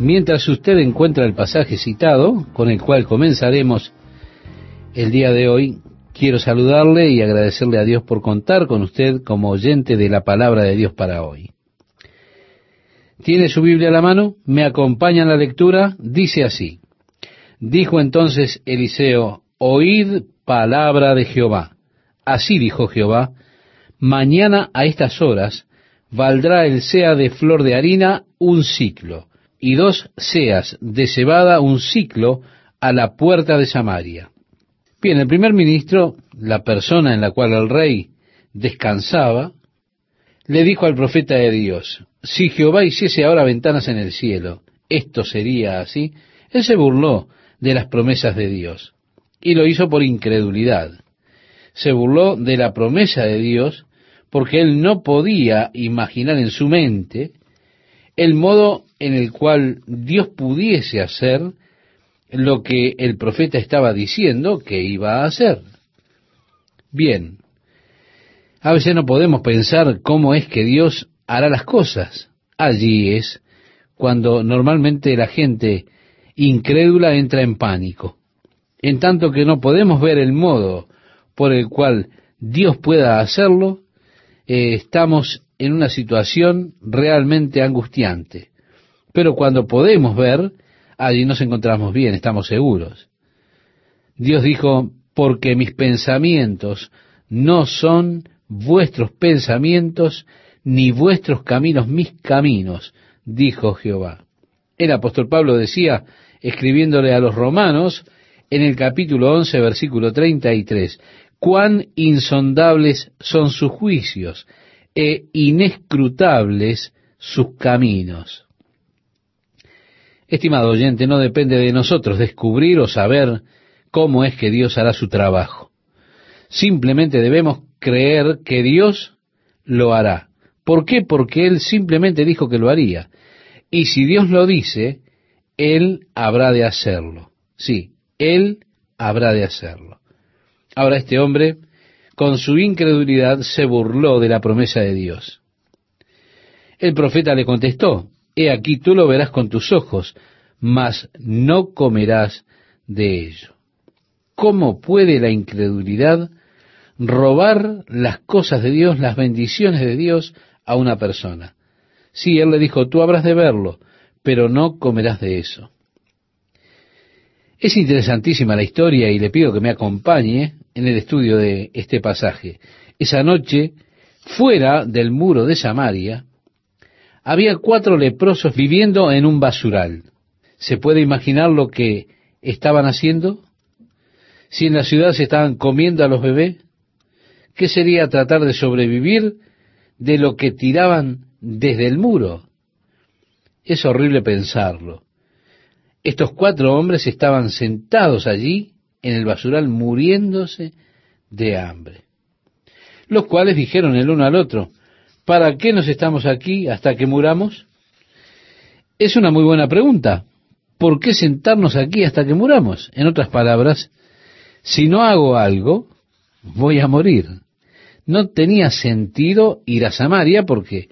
Mientras usted encuentra el pasaje citado, con el cual comenzaremos el día de hoy, quiero saludarle y agradecerle a Dios por contar con usted como oyente de la palabra de Dios para hoy. ¿Tiene su Biblia a la mano? ¿Me acompaña en la lectura? Dice así. Dijo entonces Eliseo, oíd palabra de Jehová. Así dijo Jehová, mañana a estas horas valdrá el sea de flor de harina un ciclo y dos seas de cebada un ciclo a la puerta de Samaria. Bien, el primer ministro, la persona en la cual el rey descansaba, le dijo al profeta de Dios, si Jehová hiciese ahora ventanas en el cielo, esto sería así. Él se burló de las promesas de Dios y lo hizo por incredulidad. Se burló de la promesa de Dios porque él no podía imaginar en su mente el modo en el cual Dios pudiese hacer lo que el profeta estaba diciendo que iba a hacer. Bien, a veces no podemos pensar cómo es que Dios hará las cosas. Allí es cuando normalmente la gente incrédula entra en pánico. En tanto que no podemos ver el modo por el cual Dios pueda hacerlo, eh, estamos en una situación realmente angustiante. Pero cuando podemos ver, allí nos encontramos bien, estamos seguros. Dios dijo, porque mis pensamientos no son vuestros pensamientos, ni vuestros caminos mis caminos, dijo Jehová. El apóstol Pablo decía, escribiéndole a los romanos, en el capítulo 11, versículo 33, cuán insondables son sus juicios e inescrutables sus caminos. Estimado oyente, no depende de nosotros descubrir o saber cómo es que Dios hará su trabajo. Simplemente debemos creer que Dios lo hará. ¿Por qué? Porque Él simplemente dijo que lo haría. Y si Dios lo dice, Él habrá de hacerlo. Sí, Él habrá de hacerlo. Ahora este hombre, con su incredulidad, se burló de la promesa de Dios. El profeta le contestó, He aquí tú lo verás con tus ojos, mas no comerás de ello. ¿Cómo puede la incredulidad robar las cosas de Dios, las bendiciones de Dios a una persona? Sí, él le dijo, tú habrás de verlo, pero no comerás de eso. Es interesantísima la historia y le pido que me acompañe en el estudio de este pasaje. Esa noche, fuera del muro de Samaria, había cuatro leprosos viviendo en un basural. ¿Se puede imaginar lo que estaban haciendo? Si en la ciudad se estaban comiendo a los bebés, ¿qué sería tratar de sobrevivir de lo que tiraban desde el muro? Es horrible pensarlo. Estos cuatro hombres estaban sentados allí en el basural muriéndose de hambre. Los cuales dijeron el uno al otro, ¿Para qué nos estamos aquí hasta que muramos? Es una muy buena pregunta. ¿Por qué sentarnos aquí hasta que muramos? En otras palabras, si no hago algo, voy a morir. No tenía sentido ir a Samaria porque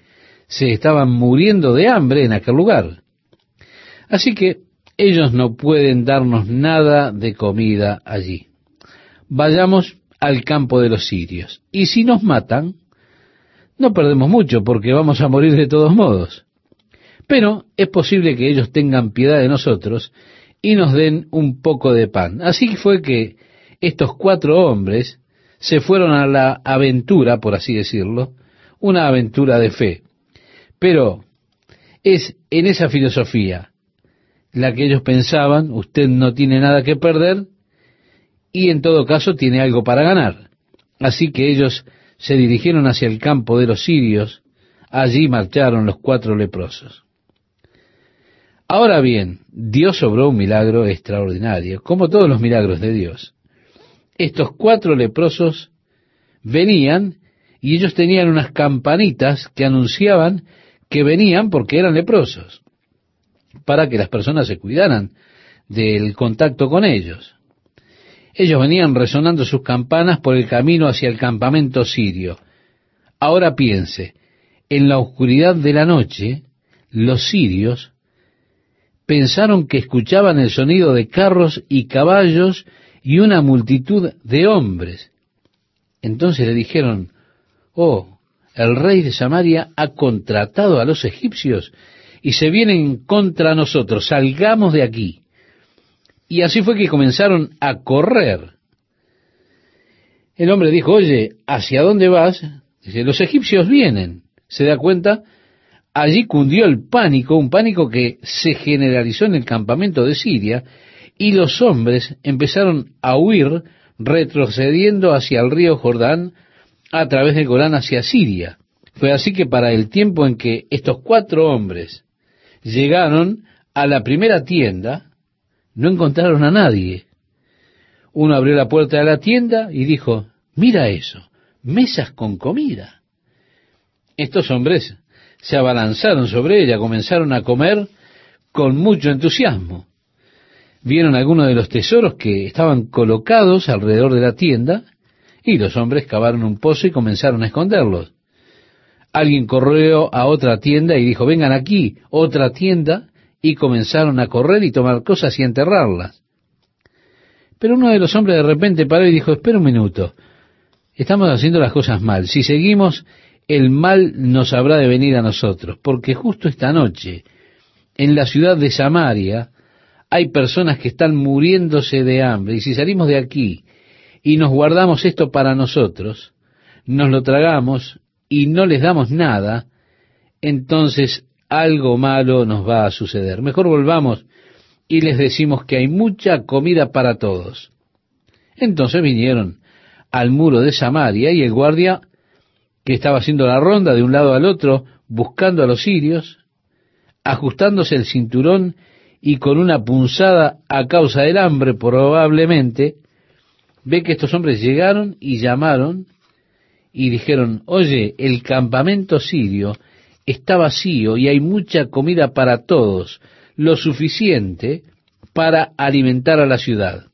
se estaban muriendo de hambre en aquel lugar. Así que ellos no pueden darnos nada de comida allí. Vayamos al campo de los sirios. Y si nos matan, no perdemos mucho porque vamos a morir de todos modos. Pero es posible que ellos tengan piedad de nosotros y nos den un poco de pan. Así fue que estos cuatro hombres se fueron a la aventura, por así decirlo, una aventura de fe. Pero es en esa filosofía la que ellos pensaban, usted no tiene nada que perder y en todo caso tiene algo para ganar. Así que ellos se dirigieron hacia el campo de los sirios, allí marcharon los cuatro leprosos. Ahora bien, Dios obró un milagro extraordinario, como todos los milagros de Dios. Estos cuatro leprosos venían y ellos tenían unas campanitas que anunciaban que venían porque eran leprosos, para que las personas se cuidaran del contacto con ellos. Ellos venían resonando sus campanas por el camino hacia el campamento sirio. Ahora piense, en la oscuridad de la noche, los sirios pensaron que escuchaban el sonido de carros y caballos y una multitud de hombres. Entonces le dijeron, oh, el rey de Samaria ha contratado a los egipcios y se vienen contra nosotros, salgamos de aquí. Y así fue que comenzaron a correr. El hombre dijo, oye, ¿hacia dónde vas? Dice, los egipcios vienen. Se da cuenta, allí cundió el pánico, un pánico que se generalizó en el campamento de Siria, y los hombres empezaron a huir retrocediendo hacia el río Jordán a través del Golán hacia Siria. Fue así que para el tiempo en que estos cuatro hombres llegaron a la primera tienda, no encontraron a nadie. Uno abrió la puerta de la tienda y dijo, mira eso, mesas con comida. Estos hombres se abalanzaron sobre ella, comenzaron a comer con mucho entusiasmo. Vieron algunos de los tesoros que estaban colocados alrededor de la tienda y los hombres cavaron un pozo y comenzaron a esconderlos. Alguien corrió a otra tienda y dijo, vengan aquí, otra tienda, y comenzaron a correr y tomar cosas y enterrarlas. Pero uno de los hombres de repente paró y dijo, espera un minuto, estamos haciendo las cosas mal. Si seguimos, el mal nos habrá de venir a nosotros, porque justo esta noche, en la ciudad de Samaria, hay personas que están muriéndose de hambre, y si salimos de aquí y nos guardamos esto para nosotros, nos lo tragamos y no les damos nada, entonces algo malo nos va a suceder. Mejor volvamos y les decimos que hay mucha comida para todos. Entonces vinieron al muro de Samaria y el guardia, que estaba haciendo la ronda de un lado al otro, buscando a los sirios, ajustándose el cinturón y con una punzada a causa del hambre probablemente, ve que estos hombres llegaron y llamaron y dijeron, oye, el campamento sirio está vacío y hay mucha comida para todos, lo suficiente para alimentar a la ciudad.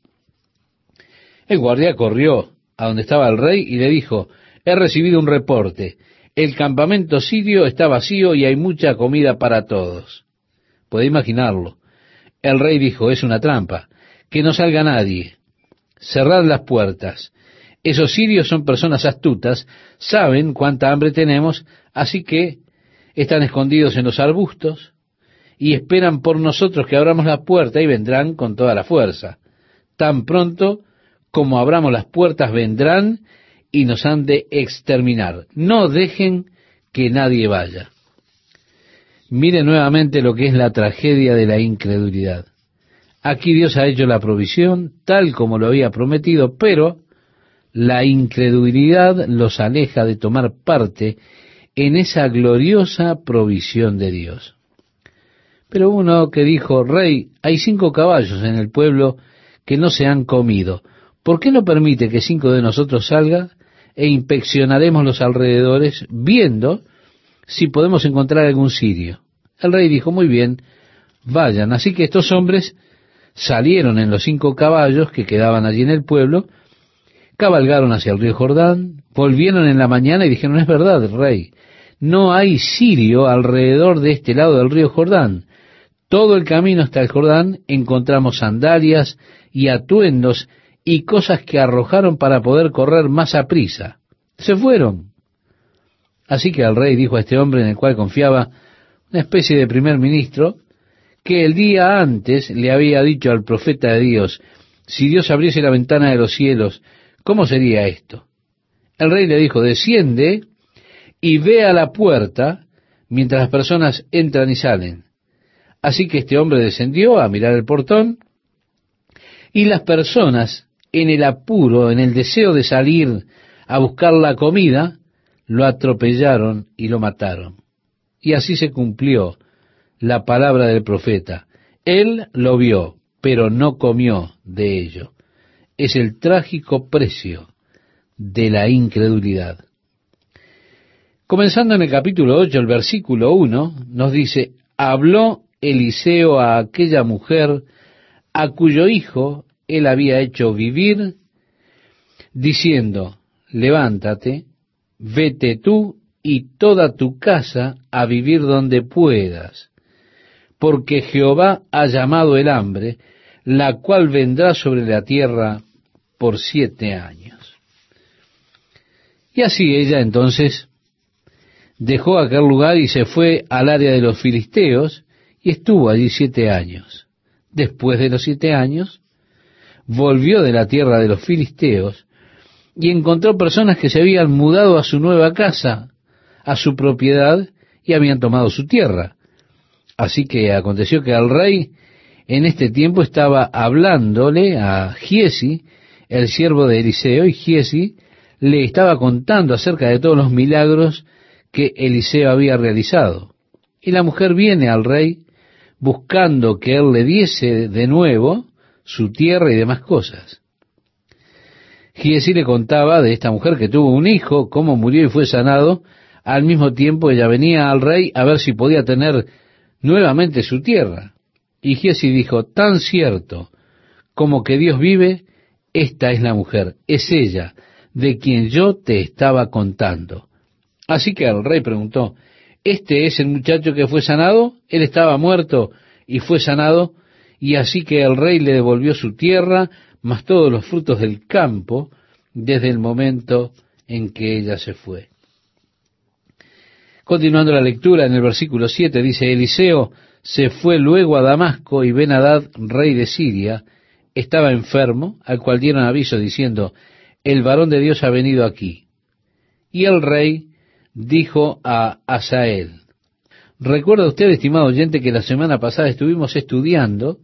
El guardia corrió a donde estaba el rey y le dijo, he recibido un reporte, el campamento sirio está vacío y hay mucha comida para todos. Puede imaginarlo. El rey dijo, es una trampa, que no salga nadie, cerrad las puertas. Esos sirios son personas astutas, saben cuánta hambre tenemos, así que están escondidos en los arbustos, y esperan por nosotros que abramos la puerta y vendrán con toda la fuerza. Tan pronto como abramos las puertas vendrán y nos han de exterminar. No dejen que nadie vaya. Mire nuevamente lo que es la tragedia de la incredulidad. Aquí Dios ha hecho la provisión tal como lo había prometido, pero la incredulidad los aleja de tomar parte en esa gloriosa provisión de Dios. Pero uno que dijo, Rey, hay cinco caballos en el pueblo que no se han comido. ¿Por qué no permite que cinco de nosotros salga e inspeccionaremos los alrededores viendo si podemos encontrar algún sirio? El rey dijo, muy bien, vayan. Así que estos hombres salieron en los cinco caballos que quedaban allí en el pueblo, cabalgaron hacia el río Jordán, volvieron en la mañana y dijeron, es verdad, rey, no hay sirio alrededor de este lado del río Jordán todo el camino hasta el Jordán encontramos sandalias y atuendos y cosas que arrojaron para poder correr más a prisa. Se fueron. Así que el rey dijo a este hombre en el cual confiaba, una especie de primer ministro, que el día antes le había dicho al profeta de Dios, si Dios abriese la ventana de los cielos, ¿cómo sería esto? El rey le dijo, desciende y ve a la puerta mientras las personas entran y salen. Así que este hombre descendió a mirar el portón y las personas en el apuro, en el deseo de salir a buscar la comida, lo atropellaron y lo mataron. Y así se cumplió la palabra del profeta. Él lo vio, pero no comió de ello. Es el trágico precio de la incredulidad. Comenzando en el capítulo 8, el versículo 1, nos dice, habló Eliseo a aquella mujer a cuyo hijo él había hecho vivir, diciendo, levántate, vete tú y toda tu casa a vivir donde puedas, porque Jehová ha llamado el hambre, la cual vendrá sobre la tierra por siete años. Y así ella entonces dejó aquel lugar y se fue al área de los filisteos y estuvo allí siete años. Después de los siete años, volvió de la tierra de los filisteos y encontró personas que se habían mudado a su nueva casa, a su propiedad, y habían tomado su tierra. Así que aconteció que el rey en este tiempo estaba hablándole a Giesi, el siervo de Eliseo, y Giesi le estaba contando acerca de todos los milagros que Eliseo había realizado. Y la mujer viene al rey buscando que él le diese de nuevo su tierra y demás cosas. Giesi le contaba de esta mujer que tuvo un hijo, cómo murió y fue sanado, al mismo tiempo ella venía al rey a ver si podía tener nuevamente su tierra. Y Giesi dijo, tan cierto como que Dios vive, esta es la mujer, es ella, de quien yo te estaba contando. Así que el rey preguntó, ¿este es el muchacho que fue sanado? Él estaba muerto y fue sanado, y así que el rey le devolvió su tierra, más todos los frutos del campo, desde el momento en que ella se fue. Continuando la lectura en el versículo 7 dice, Eliseo se fue luego a Damasco y Benadad, rey de Siria, estaba enfermo, al cual dieron aviso diciendo, el varón de Dios ha venido aquí. Y el rey dijo a Asael, recuerda usted, estimado oyente, que la semana pasada estuvimos estudiando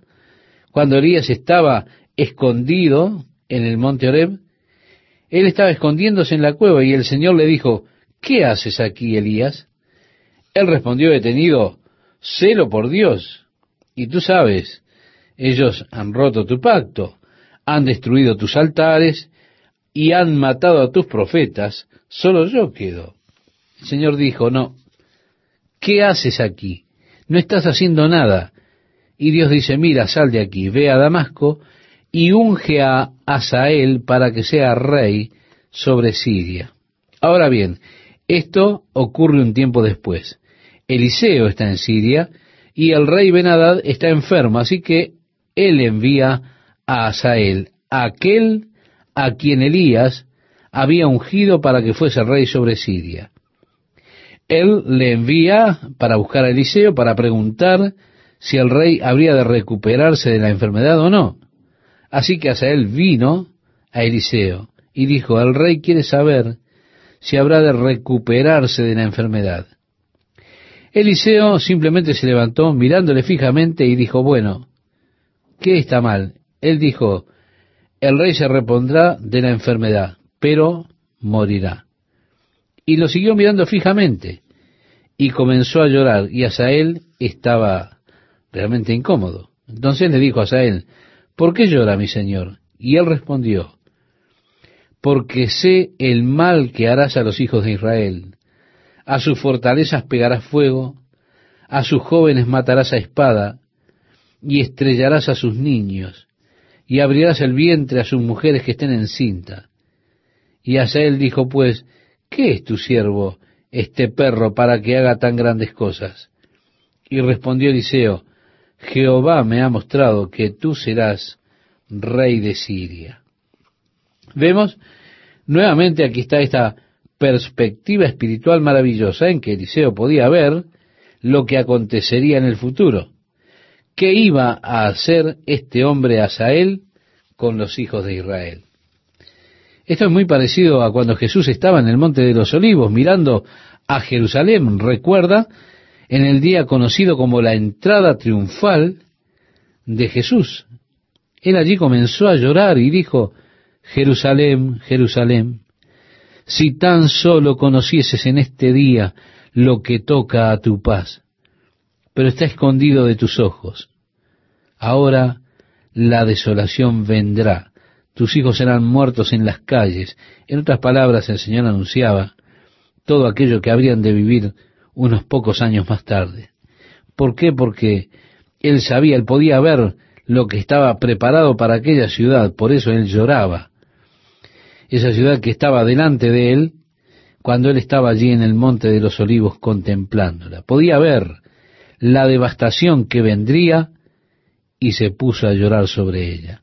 cuando Elías estaba escondido en el monte Oreb, él estaba escondiéndose en la cueva y el Señor le dijo, ¿qué haces aquí, Elías? Él respondió detenido, celo por Dios. Y tú sabes, ellos han roto tu pacto, han destruido tus altares y han matado a tus profetas, solo yo quedo. El Señor dijo, no, ¿qué haces aquí? No estás haciendo nada. Y Dios dice, mira, sal de aquí, ve a Damasco y unge a Asael para que sea rey sobre Siria. Ahora bien, esto ocurre un tiempo después. Eliseo está en Siria y el rey Benadad está enfermo, así que él envía a Asael, aquel a quien Elías había ungido para que fuese rey sobre Siria. Él le envía para buscar a Eliseo para preguntar si el rey habría de recuperarse de la enfermedad o no. Así que Asael vino a Eliseo y dijo, el rey quiere saber si habrá de recuperarse de la enfermedad. Eliseo simplemente se levantó mirándole fijamente y dijo, bueno, ¿qué está mal? Él dijo, el rey se repondrá de la enfermedad, pero morirá. Y lo siguió mirando fijamente y comenzó a llorar y Asael estaba realmente incómodo. Entonces le dijo a Asael, ¿por qué llora mi señor? Y él respondió, porque sé el mal que harás a los hijos de Israel. A sus fortalezas pegarás fuego, a sus jóvenes matarás a espada, y estrellarás a sus niños, y abrirás el vientre a sus mujeres que estén encinta. Y Asael dijo pues, ¿qué es tu siervo, este perro, para que haga tan grandes cosas? Y respondió Eliseo, Jehová me ha mostrado que tú serás rey de Siria. Vemos nuevamente aquí está esta perspectiva espiritual maravillosa en que Eliseo podía ver lo que acontecería en el futuro. ¿Qué iba a hacer este hombre Asael con los hijos de Israel? Esto es muy parecido a cuando Jesús estaba en el Monte de los Olivos mirando a Jerusalén. Recuerda en el día conocido como la entrada triunfal de Jesús. Él allí comenzó a llorar y dijo, Jerusalén, Jerusalén, si tan solo conocieses en este día lo que toca a tu paz, pero está escondido de tus ojos. Ahora la desolación vendrá, tus hijos serán muertos en las calles. En otras palabras, el Señor anunciaba todo aquello que habrían de vivir unos pocos años más tarde. ¿Por qué? Porque él sabía, él podía ver lo que estaba preparado para aquella ciudad, por eso él lloraba. Esa ciudad que estaba delante de él, cuando él estaba allí en el monte de los olivos contemplándola. Podía ver la devastación que vendría y se puso a llorar sobre ella.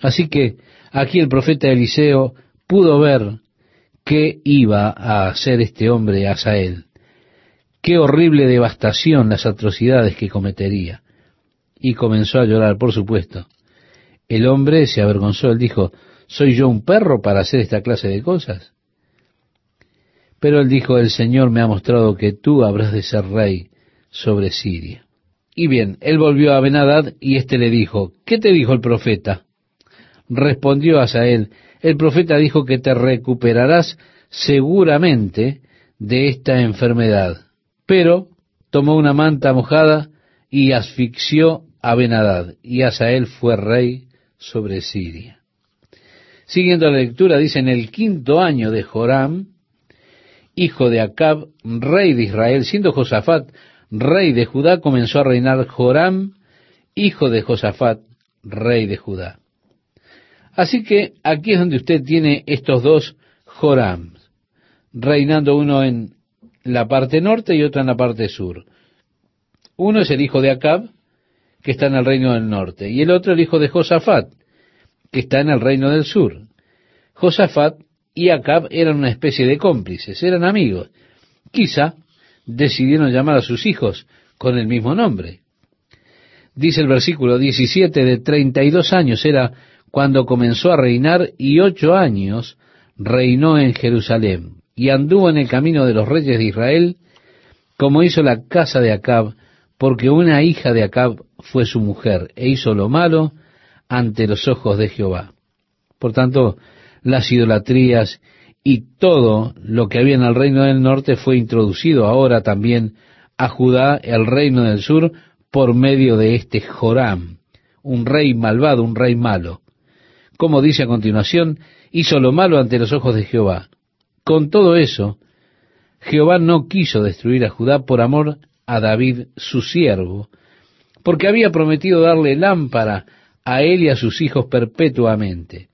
Así que aquí el profeta Eliseo pudo ver qué iba a hacer este hombre Asael. Qué horrible devastación las atrocidades que cometería. Y comenzó a llorar, por supuesto. El hombre se avergonzó, él dijo, ¿soy yo un perro para hacer esta clase de cosas? Pero él dijo, el Señor me ha mostrado que tú habrás de ser rey sobre Siria. Y bien, él volvió a Benadad y éste le dijo, ¿qué te dijo el profeta? Respondió Asael, el profeta dijo que te recuperarás seguramente de esta enfermedad. Pero tomó una manta mojada y asfixió a Benadad, y Asael fue rey sobre Siria. Siguiendo la lectura, dice, en el quinto año de Joram, hijo de Acab, rey de Israel, siendo Josafat rey de Judá, comenzó a reinar Joram, hijo de Josafat, rey de Judá. Así que aquí es donde usted tiene estos dos Joram, reinando uno en la parte norte y otro en la parte sur. Uno es el hijo de Acab, que está en el reino del norte, y el otro el hijo de Josafat, que está en el reino del sur. Josafat y Acab eran una especie de cómplices, eran amigos. Quizá decidieron llamar a sus hijos con el mismo nombre. Dice el versículo 17, de 32 años era cuando comenzó a reinar y ocho años reinó en Jerusalén y anduvo en el camino de los reyes de Israel como hizo la casa de Acab, porque una hija de Acab fue su mujer e hizo lo malo ante los ojos de Jehová. Por tanto, las idolatrías y todo lo que había en el reino del norte fue introducido ahora también a Judá, el reino del sur, por medio de este Joram, un rey malvado, un rey malo. Como dice a continuación, hizo lo malo ante los ojos de Jehová. Con todo eso, Jehová no quiso destruir a Judá por amor a David, su siervo, porque había prometido darle lámpara a él y a sus hijos perpetuamente.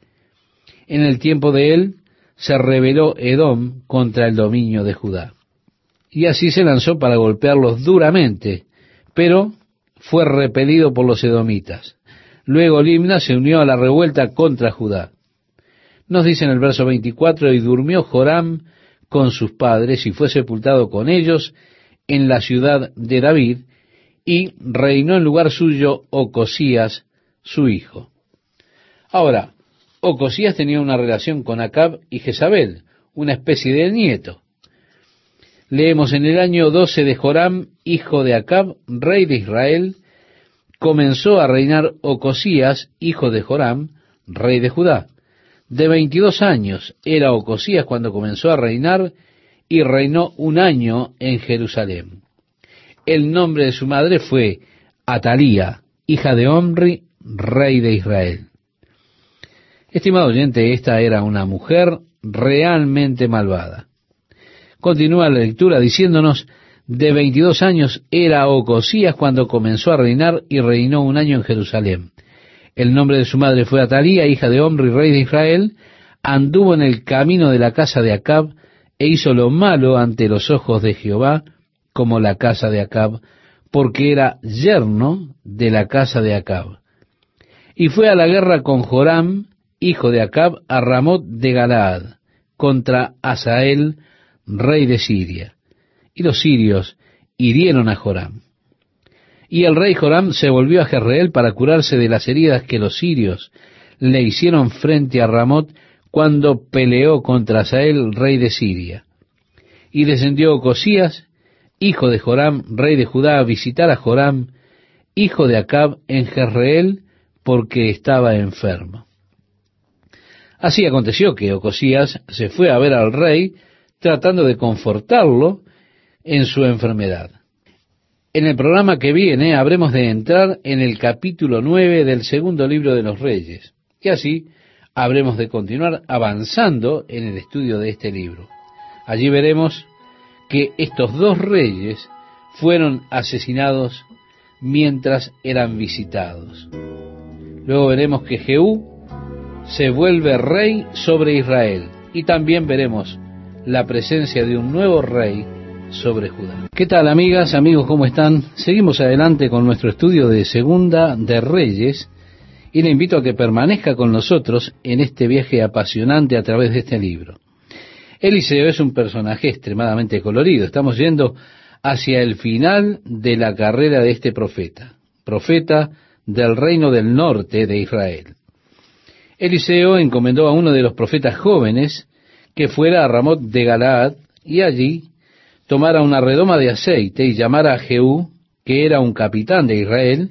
En el tiempo de él se rebeló Edom contra el dominio de Judá. Y así se lanzó para golpearlos duramente, pero fue repelido por los edomitas. Luego Limna se unió a la revuelta contra Judá. Nos dice en el verso 24, y durmió Joram con sus padres y fue sepultado con ellos en la ciudad de David, y reinó en lugar suyo Ocosías, su hijo. Ahora, Ocosías tenía una relación con Acab y Jezabel, una especie de nieto. Leemos en el año 12 de Joram, hijo de Acab, rey de Israel, comenzó a reinar Ocosías, hijo de Joram, rey de Judá. De veintidós años era Ocosías cuando comenzó a reinar y reinó un año en Jerusalén. El nombre de su madre fue Atalía, hija de Omri, rey de Israel. Estimado oyente, esta era una mujer realmente malvada. Continúa la lectura diciéndonos, de veintidós años era Ocosías cuando comenzó a reinar y reinó un año en Jerusalén. El nombre de su madre fue Atalía, hija de Omri, rey de Israel, anduvo en el camino de la casa de Acab e hizo lo malo ante los ojos de Jehová, como la casa de Acab, porque era yerno de la casa de Acab. Y fue a la guerra con Joram, hijo de Acab, a Ramot de Galaad, contra Asael, rey de Siria. Y los sirios hirieron a Joram. Y el rey Joram se volvió a Jezreel para curarse de las heridas que los sirios le hicieron frente a Ramot cuando peleó contra Asael, rey de Siria. Y descendió Ocosías, hijo de Joram, rey de Judá, a visitar a Joram, hijo de Acab, en Jezreel, porque estaba enfermo. Así aconteció que Ocosías se fue a ver al rey tratando de confortarlo en su enfermedad. En el programa que viene habremos de entrar en el capítulo nueve del segundo libro de los reyes, y así habremos de continuar avanzando en el estudio de este libro. Allí veremos que estos dos reyes fueron asesinados mientras eran visitados. Luego veremos que Jehú se vuelve rey sobre Israel. Y también veremos la presencia de un nuevo rey sobre Judá. ¿Qué tal amigas, amigos, cómo están? Seguimos adelante con nuestro estudio de Segunda de Reyes y le invito a que permanezca con nosotros en este viaje apasionante a través de este libro. Eliseo es un personaje extremadamente colorido. Estamos yendo hacia el final de la carrera de este profeta, profeta del reino del norte de Israel. Eliseo encomendó a uno de los profetas jóvenes que fuera a Ramot de Galaad y allí tomara una redoma de aceite y llamara a Jehú, que era un capitán de Israel,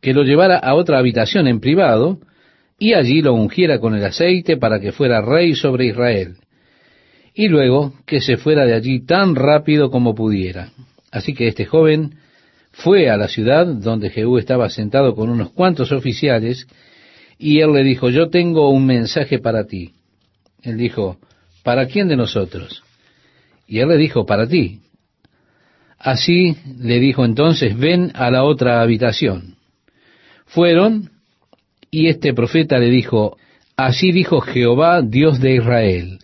que lo llevara a otra habitación en privado, y allí lo ungiera con el aceite para que fuera rey sobre Israel, y luego que se fuera de allí tan rápido como pudiera. Así que este joven fue a la ciudad donde Jehú estaba sentado con unos cuantos oficiales, y él le dijo, yo tengo un mensaje para ti. Él dijo, ¿para quién de nosotros? Y él le dijo, para ti. Así le dijo entonces, ven a la otra habitación. Fueron, y este profeta le dijo, así dijo Jehová, Dios de Israel,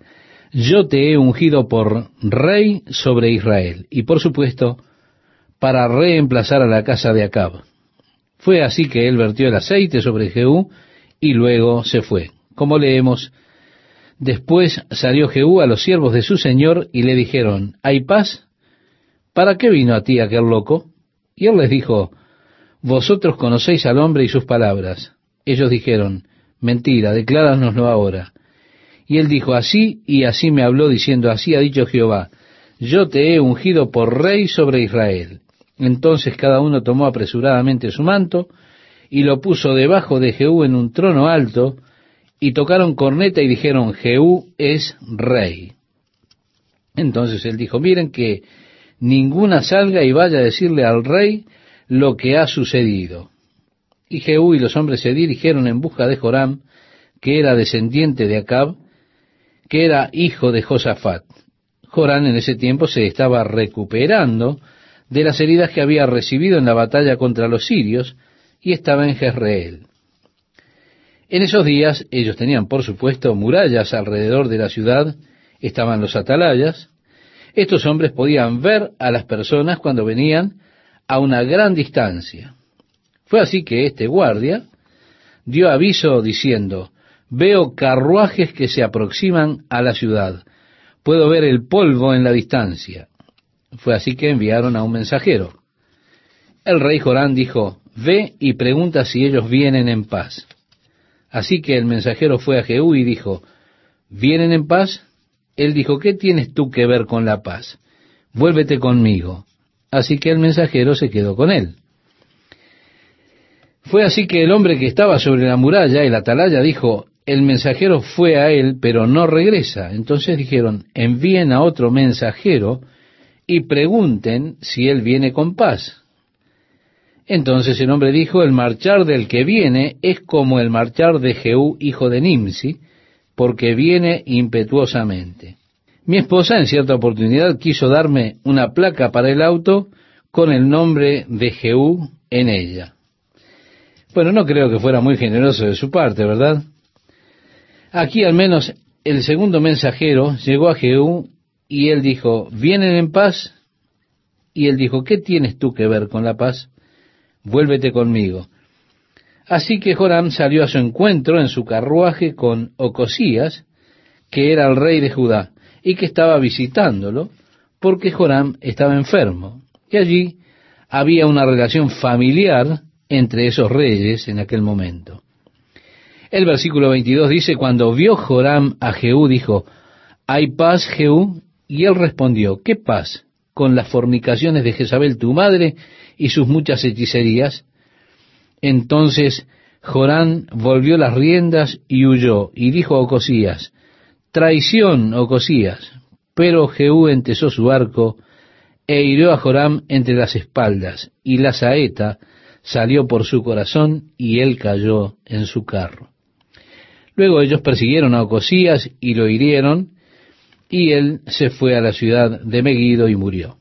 yo te he ungido por rey sobre Israel, y por supuesto, para reemplazar a la casa de Acab. Fue así que él vertió el aceite sobre Jehú, y luego se fue. Como leemos, después salió Jehú a los siervos de su señor, y le dijeron, ¿hay paz? ¿Para qué vino a ti aquel loco? Y él les dijo, vosotros conocéis al hombre y sus palabras. Ellos dijeron, mentira, decláranoslo ahora. Y él dijo, así y así me habló diciendo, así ha dicho Jehová, yo te he ungido por rey sobre Israel. Entonces cada uno tomó apresuradamente su manto y lo puso debajo de Jehú en un trono alto, y tocaron corneta y dijeron, Jehú es rey. Entonces él dijo, miren que ninguna salga y vaya a decirle al rey lo que ha sucedido. Y Jehú y los hombres se dirigieron en busca de Joram, que era descendiente de Acab, que era hijo de Josafat. Joram en ese tiempo se estaba recuperando de las heridas que había recibido en la batalla contra los sirios y estaba en Jezreel. En esos días ellos tenían, por supuesto, murallas alrededor de la ciudad, estaban los atalayas. Estos hombres podían ver a las personas cuando venían a una gran distancia. Fue así que este guardia dio aviso diciendo, veo carruajes que se aproximan a la ciudad, puedo ver el polvo en la distancia. Fue así que enviaron a un mensajero. El rey Jorán dijo, ve y pregunta si ellos vienen en paz. Así que el mensajero fue a Jehú y dijo, ¿vienen en paz? Él dijo, ¿qué tienes tú que ver con la paz? Vuélvete conmigo. Así que el mensajero se quedó con él. Fue así que el hombre que estaba sobre la muralla, el atalaya, dijo, el mensajero fue a él, pero no regresa. Entonces dijeron, envíen a otro mensajero y pregunten si él viene con paz. Entonces el hombre dijo, el marchar del que viene es como el marchar de Jehú, hijo de Nimsi, porque viene impetuosamente. Mi esposa en cierta oportunidad quiso darme una placa para el auto con el nombre de Jehú en ella. Bueno, no creo que fuera muy generoso de su parte, ¿verdad? Aquí al menos el segundo mensajero llegó a Jehú y él dijo, ¿vienen en paz? Y él dijo, ¿qué tienes tú que ver con la paz? Vuélvete conmigo. Así que Joram salió a su encuentro en su carruaje con Ocosías, que era el rey de Judá y que estaba visitándolo porque Joram estaba enfermo. Y allí había una relación familiar entre esos reyes en aquel momento. El versículo 22 dice, cuando vio Joram a Jehú, dijo, ¿hay paz, Jehú? Y él respondió, ¿qué paz? Con las fornicaciones de Jezabel tu madre y sus muchas hechicerías. Entonces Joram volvió las riendas y huyó, y dijo a Ocosías, Traición, Ocosías. Pero Jehú entesó su arco e hirió a Joram entre las espaldas, y la saeta salió por su corazón, y él cayó en su carro. Luego ellos persiguieron a Ocosías y lo hirieron, y él se fue a la ciudad de Megido y murió.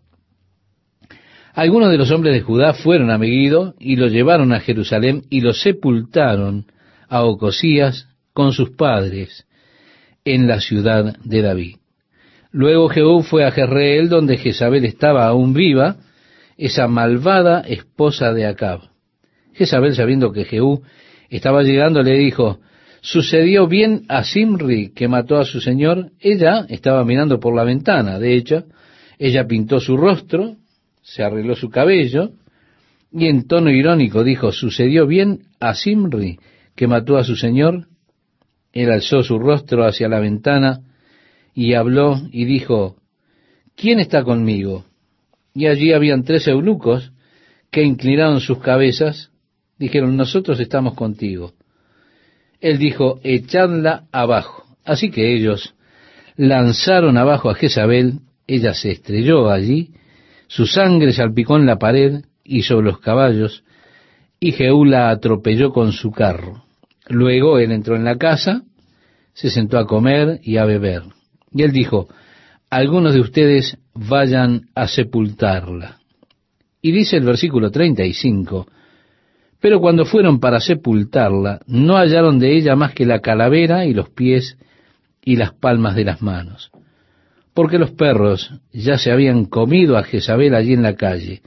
Algunos de los hombres de Judá fueron a Megido y lo llevaron a Jerusalén y lo sepultaron a Ocosías con sus padres en la ciudad de David. Luego Jehú fue a Jezreel, donde Jezabel estaba aún viva, esa malvada esposa de Acab. Jezabel, sabiendo que Jehú estaba llegando, le dijo, sucedió bien a Simri, que mató a su señor. Ella estaba mirando por la ventana, de hecho, ella pintó su rostro, se arregló su cabello, y en tono irónico dijo, sucedió bien a Simri, que mató a su señor. Él alzó su rostro hacia la ventana y habló y dijo, ¿quién está conmigo? Y allí habían tres eunucos que inclinaron sus cabezas, dijeron, nosotros estamos contigo. Él dijo, echadla abajo. Así que ellos lanzaron abajo a Jezabel, ella se estrelló allí, su sangre salpicó en la pared y sobre los caballos, y Jehú la atropelló con su carro. Luego él entró en la casa, se sentó a comer y a beber. Y él dijo, algunos de ustedes vayan a sepultarla. Y dice el versículo 35, pero cuando fueron para sepultarla, no hallaron de ella más que la calavera y los pies y las palmas de las manos, porque los perros ya se habían comido a Jezabel allí en la calle.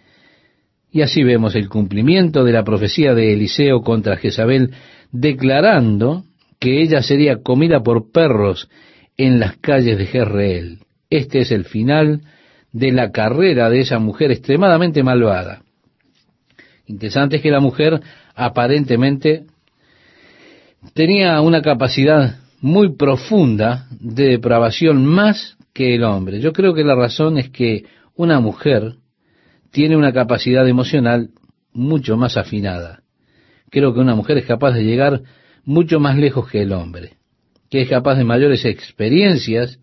Y así vemos el cumplimiento de la profecía de Eliseo contra Jezabel, declarando que ella sería comida por perros en las calles de Jezreel. Este es el final de la carrera de esa mujer extremadamente malvada. Interesante es que la mujer aparentemente tenía una capacidad muy profunda de depravación más que el hombre. Yo creo que la razón es que una mujer tiene una capacidad emocional mucho más afinada. Creo que una mujer es capaz de llegar mucho más lejos que el hombre, que es capaz de mayores experiencias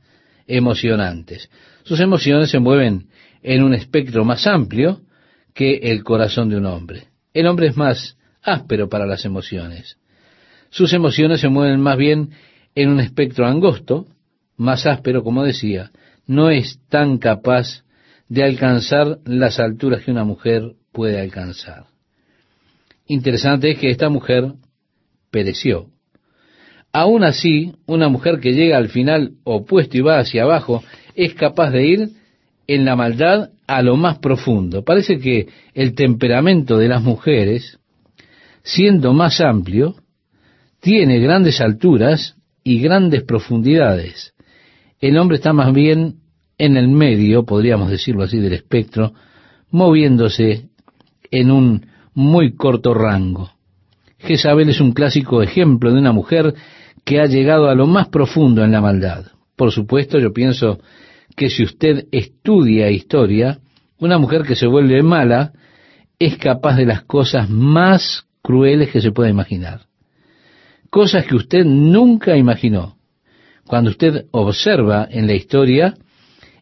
emocionantes. Sus emociones se mueven en un espectro más amplio que el corazón de un hombre. El hombre es más áspero para las emociones. Sus emociones se mueven más bien en un espectro angosto, más áspero, como decía, no es tan capaz de alcanzar las alturas que una mujer puede alcanzar. Interesante es que esta mujer pereció. Aún así, una mujer que llega al final opuesto y va hacia abajo es capaz de ir en la maldad a lo más profundo. Parece que el temperamento de las mujeres, siendo más amplio, tiene grandes alturas y grandes profundidades. El hombre está más bien en el medio, podríamos decirlo así, del espectro, moviéndose en un muy corto rango. Jezabel es un clásico ejemplo de una mujer que ha llegado a lo más profundo en la maldad. Por supuesto, yo pienso que si usted estudia historia, una mujer que se vuelve mala es capaz de las cosas más crueles que se pueda imaginar. Cosas que usted nunca imaginó. Cuando usted observa en la historia,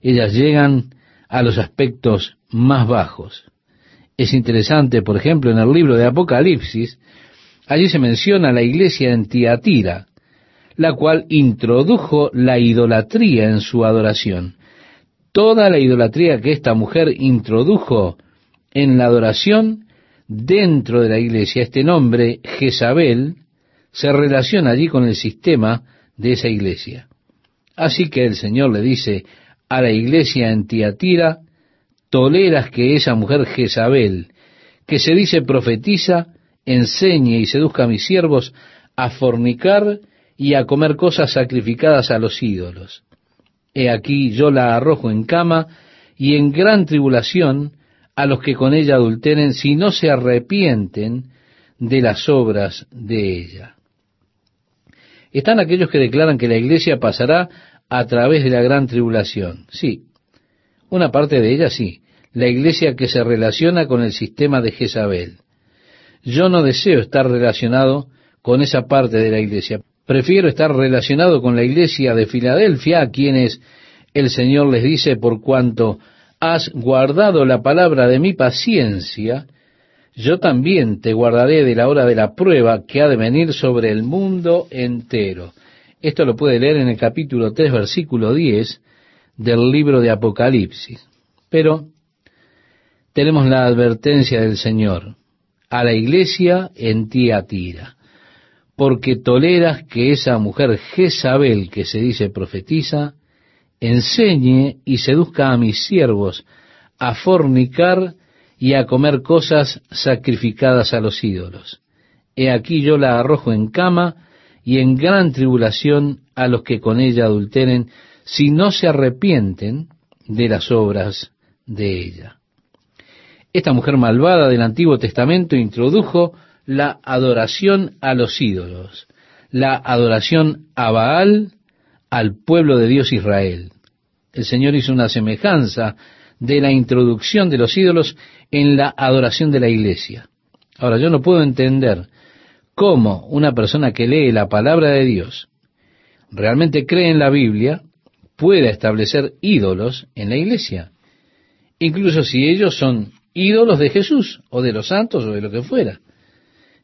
ellas llegan a los aspectos más bajos. Es interesante, por ejemplo, en el libro de Apocalipsis, allí se menciona la iglesia en Tiatira, la cual introdujo la idolatría en su adoración. Toda la idolatría que esta mujer introdujo en la adoración dentro de la iglesia, este nombre, Jezabel, se relaciona allí con el sistema de esa iglesia. Así que el Señor le dice a la iglesia en Tiatira, toleras que esa mujer Jezabel, que se dice profetiza, enseñe y seduzca a mis siervos a fornicar y a comer cosas sacrificadas a los ídolos. He aquí yo la arrojo en cama y en gran tribulación a los que con ella adulteren si no se arrepienten de las obras de ella. Están aquellos que declaran que la iglesia pasará a través de la gran tribulación. Sí, una parte de ella sí, la iglesia que se relaciona con el sistema de Jezabel. Yo no deseo estar relacionado con esa parte de la iglesia. Prefiero estar relacionado con la iglesia de Filadelfia, a quienes el Señor les dice, por cuanto has guardado la palabra de mi paciencia, yo también te guardaré de la hora de la prueba que ha de venir sobre el mundo entero. Esto lo puede leer en el capítulo 3, versículo 10 del libro de Apocalipsis. Pero tenemos la advertencia del Señor a la iglesia en Tiatira, porque toleras que esa mujer Jezabel que se dice profetiza, enseñe y seduzca a mis siervos a fornicar y a comer cosas sacrificadas a los ídolos. He aquí yo la arrojo en cama y en gran tribulación a los que con ella adulteren, si no se arrepienten de las obras de ella. Esta mujer malvada del Antiguo Testamento introdujo la adoración a los ídolos, la adoración a Baal, al pueblo de Dios Israel. El Señor hizo una semejanza de la introducción de los ídolos en la adoración de la iglesia. Ahora, yo no puedo entender cómo una persona que lee la palabra de Dios, realmente cree en la Biblia, pueda establecer ídolos en la iglesia, incluso si ellos son ídolos de Jesús o de los santos o de lo que fuera,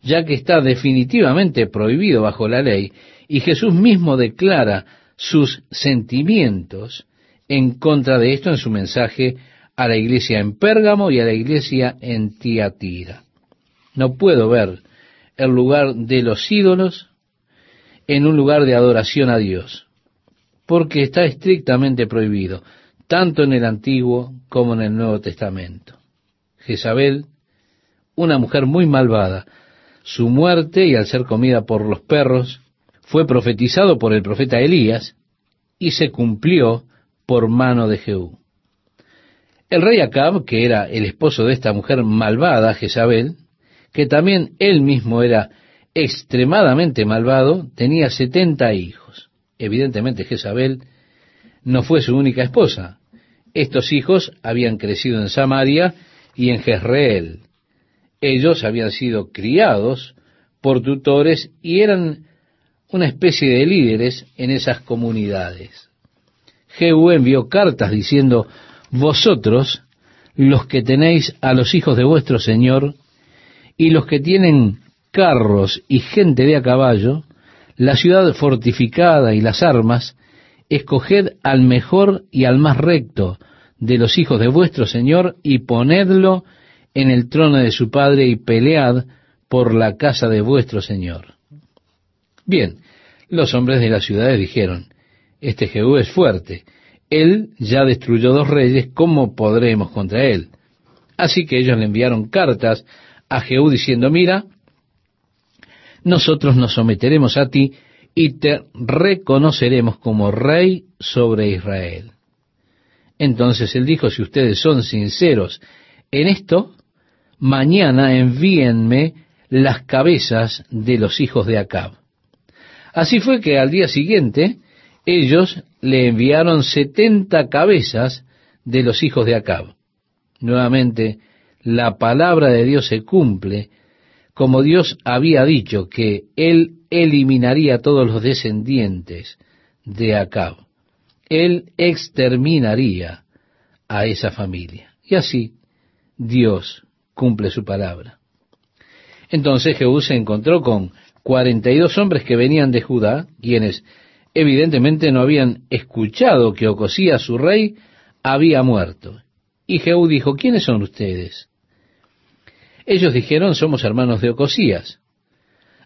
ya que está definitivamente prohibido bajo la ley y Jesús mismo declara sus sentimientos en contra de esto en su mensaje a la iglesia en Pérgamo y a la iglesia en Tiatira. No puedo ver el lugar de los ídolos en un lugar de adoración a Dios, porque está estrictamente prohibido, tanto en el Antiguo como en el Nuevo Testamento. Jezabel, una mujer muy malvada, su muerte y al ser comida por los perros, fue profetizado por el profeta Elías y se cumplió por mano de Jehú. El rey Acab, que era el esposo de esta mujer malvada, Jezabel, que también él mismo era extremadamente malvado, tenía setenta hijos. Evidentemente Jezabel no fue su única esposa. Estos hijos habían crecido en Samaria y en Jezreel. Ellos habían sido criados por tutores y eran una especie de líderes en esas comunidades. Jehú envió cartas diciendo, vosotros, los que tenéis a los hijos de vuestro Señor, y los que tienen carros y gente de a caballo, la ciudad fortificada y las armas, escoged al mejor y al más recto de los hijos de vuestro Señor y ponedlo en el trono de su Padre y pelead por la casa de vuestro Señor. Bien, los hombres de las ciudades dijeron, este Jehú es fuerte. Él ya destruyó dos reyes, ¿cómo podremos contra él? Así que ellos le enviaron cartas a Jehú diciendo, mira, nosotros nos someteremos a ti y te reconoceremos como rey sobre Israel. Entonces él dijo, si ustedes son sinceros en esto, mañana envíenme las cabezas de los hijos de Acab. Así fue que al día siguiente ellos le enviaron setenta cabezas de los hijos de Acab. Nuevamente, la palabra de Dios se cumple, como Dios había dicho que Él eliminaría a todos los descendientes de Acab. Él exterminaría a esa familia. Y así Dios cumple su palabra. Entonces Jehú se encontró con cuarenta y dos hombres que venían de Judá, quienes evidentemente no habían escuchado que Ocosías, su rey, había muerto. Y Jehú dijo, ¿quiénes son ustedes? Ellos dijeron, somos hermanos de Ocosías.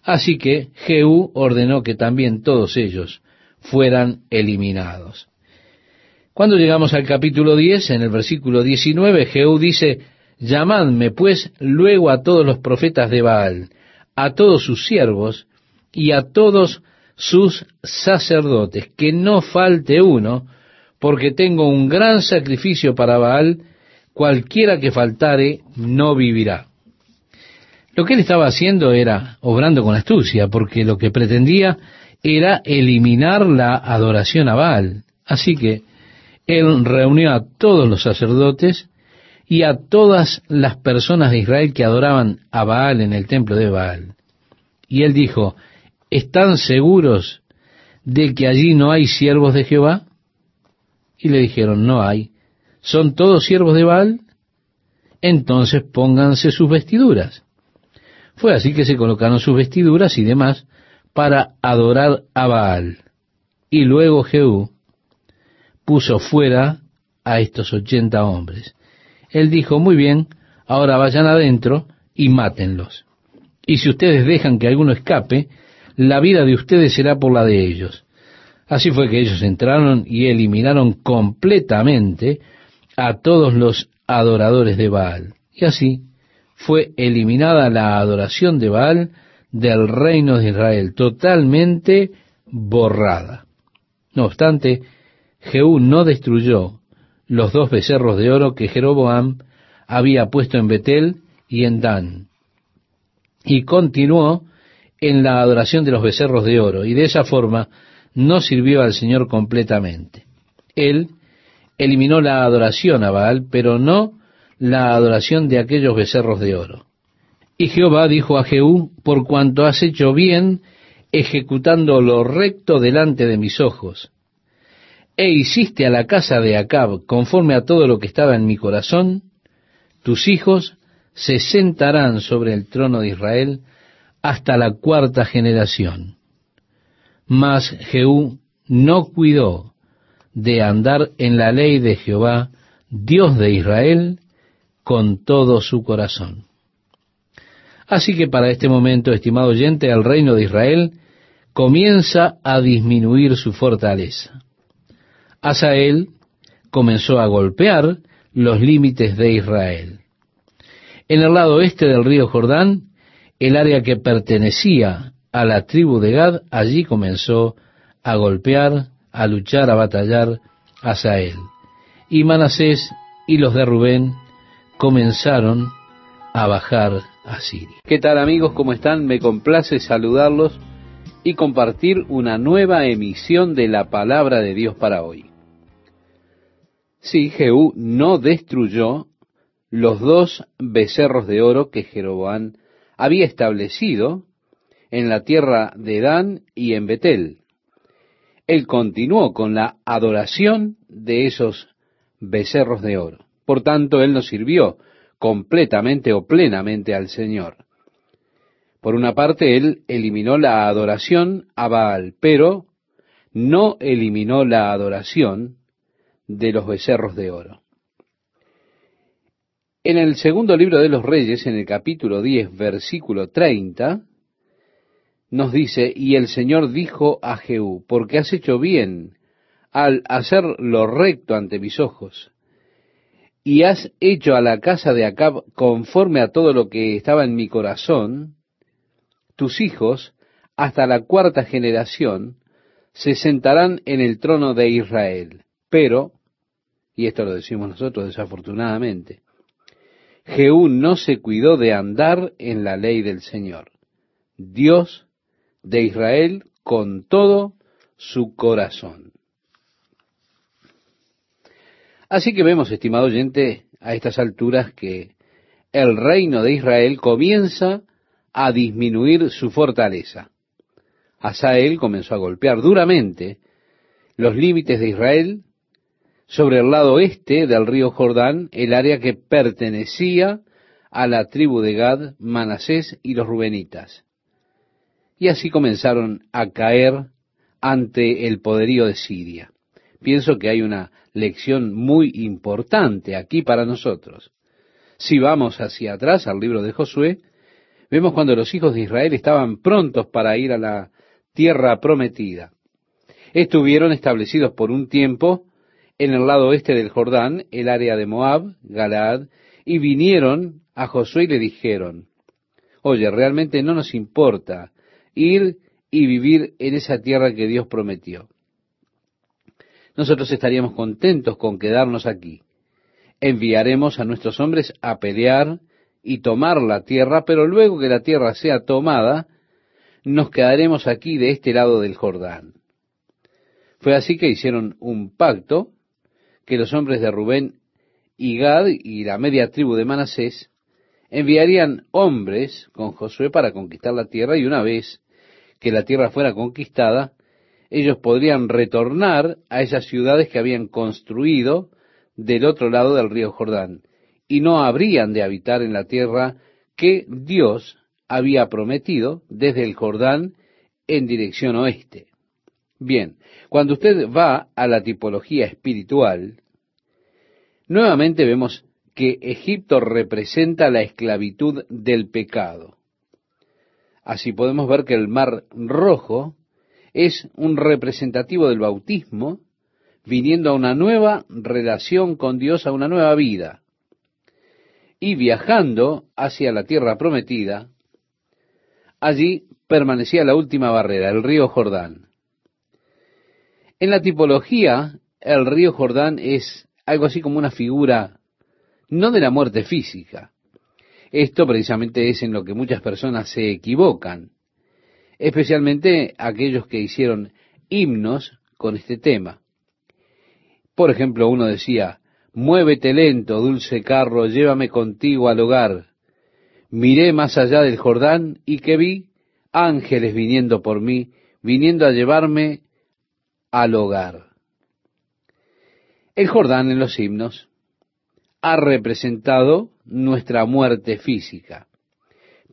Así que Jehú ordenó que también todos ellos fueran eliminados. Cuando llegamos al capítulo 10, en el versículo 19, Jehú dice, llamadme pues luego a todos los profetas de Baal, a todos sus siervos y a todos sus sacerdotes, que no falte uno, porque tengo un gran sacrificio para Baal, cualquiera que faltare no vivirá. Lo que él estaba haciendo era obrando con astucia, porque lo que pretendía era eliminar la adoración a Baal. Así que él reunió a todos los sacerdotes y a todas las personas de Israel que adoraban a Baal en el templo de Baal. Y él dijo, ¿están seguros de que allí no hay siervos de Jehová? Y le dijeron, no hay. ¿Son todos siervos de Baal? Entonces pónganse sus vestiduras. Fue así que se colocaron sus vestiduras y demás para adorar a Baal. Y luego Jehú puso fuera a estos ochenta hombres. Él dijo, muy bien, ahora vayan adentro y mátenlos. Y si ustedes dejan que alguno escape, la vida de ustedes será por la de ellos. Así fue que ellos entraron y eliminaron completamente a todos los adoradores de Baal. Y así fue eliminada la adoración de Baal del reino de Israel, totalmente borrada. No obstante, Jehú no destruyó los dos becerros de oro que Jeroboam había puesto en Betel y en Dan, y continuó en la adoración de los becerros de oro, y de esa forma no sirvió al Señor completamente. Él eliminó la adoración a Baal, pero no la adoración de aquellos becerros de oro. Y Jehová dijo a Jehú, por cuanto has hecho bien, ejecutando lo recto delante de mis ojos, e hiciste a la casa de Acab conforme a todo lo que estaba en mi corazón, tus hijos se sentarán sobre el trono de Israel hasta la cuarta generación. Mas Jehú no cuidó de andar en la ley de Jehová, Dios de Israel, con todo su corazón. Así que para este momento, estimado oyente, el reino de Israel comienza a disminuir su fortaleza. Asael comenzó a golpear los límites de Israel. En el lado oeste del río Jordán, el área que pertenecía a la tribu de Gad, allí comenzó a golpear, a luchar, a batallar Asael. Y Manasés y los de Rubén comenzaron a bajar a Siria. ¿Qué tal amigos? ¿Cómo están? Me complace saludarlos y compartir una nueva emisión de la palabra de Dios para hoy. Sí, Jehú no destruyó los dos becerros de oro que Jeroboam había establecido en la tierra de Dan y en Betel. Él continuó con la adoración de esos becerros de oro. Por tanto, él no sirvió completamente o plenamente al Señor. Por una parte, él eliminó la adoración a Baal, pero no eliminó la adoración de los becerros de oro. En el segundo libro de los Reyes, en el capítulo 10, versículo 30, nos dice, y el Señor dijo a Jehú, porque has hecho bien al hacer lo recto ante mis ojos, y has hecho a la casa de Acab conforme a todo lo que estaba en mi corazón, tus hijos, hasta la cuarta generación, se sentarán en el trono de Israel. Pero, y esto lo decimos nosotros desafortunadamente, Jehú no se cuidó de andar en la ley del Señor, Dios de Israel, con todo su corazón. Así que vemos, estimado oyente, a estas alturas que el reino de Israel comienza a disminuir su fortaleza. Asael comenzó a golpear duramente los límites de Israel sobre el lado este del río Jordán, el área que pertenecía a la tribu de Gad, Manasés y los Rubenitas. Y así comenzaron a caer ante el poderío de Siria. Pienso que hay una lección muy importante aquí para nosotros. Si vamos hacia atrás al libro de Josué, vemos cuando los hijos de Israel estaban prontos para ir a la tierra prometida. Estuvieron establecidos por un tiempo en el lado oeste del Jordán, el área de Moab, Galaad, y vinieron a Josué y le dijeron, oye, realmente no nos importa ir y vivir en esa tierra que Dios prometió. Nosotros estaríamos contentos con quedarnos aquí. Enviaremos a nuestros hombres a pelear y tomar la tierra, pero luego que la tierra sea tomada, nos quedaremos aquí de este lado del Jordán. Fue así que hicieron un pacto que los hombres de Rubén y Gad y la media tribu de Manasés enviarían hombres con Josué para conquistar la tierra y una vez que la tierra fuera conquistada, ellos podrían retornar a esas ciudades que habían construido del otro lado del río Jordán y no habrían de habitar en la tierra que Dios había prometido desde el Jordán en dirección oeste. Bien, cuando usted va a la tipología espiritual, nuevamente vemos que Egipto representa la esclavitud del pecado. Así podemos ver que el mar rojo es un representativo del bautismo, viniendo a una nueva relación con Dios, a una nueva vida. Y viajando hacia la tierra prometida, allí permanecía la última barrera, el río Jordán. En la tipología, el río Jordán es algo así como una figura no de la muerte física. Esto precisamente es en lo que muchas personas se equivocan, especialmente aquellos que hicieron himnos con este tema. Por ejemplo, uno decía, Muévete lento, dulce carro, llévame contigo al hogar. Miré más allá del Jordán y que vi ángeles viniendo por mí, viniendo a llevarme al hogar. El Jordán en los himnos ha representado nuestra muerte física,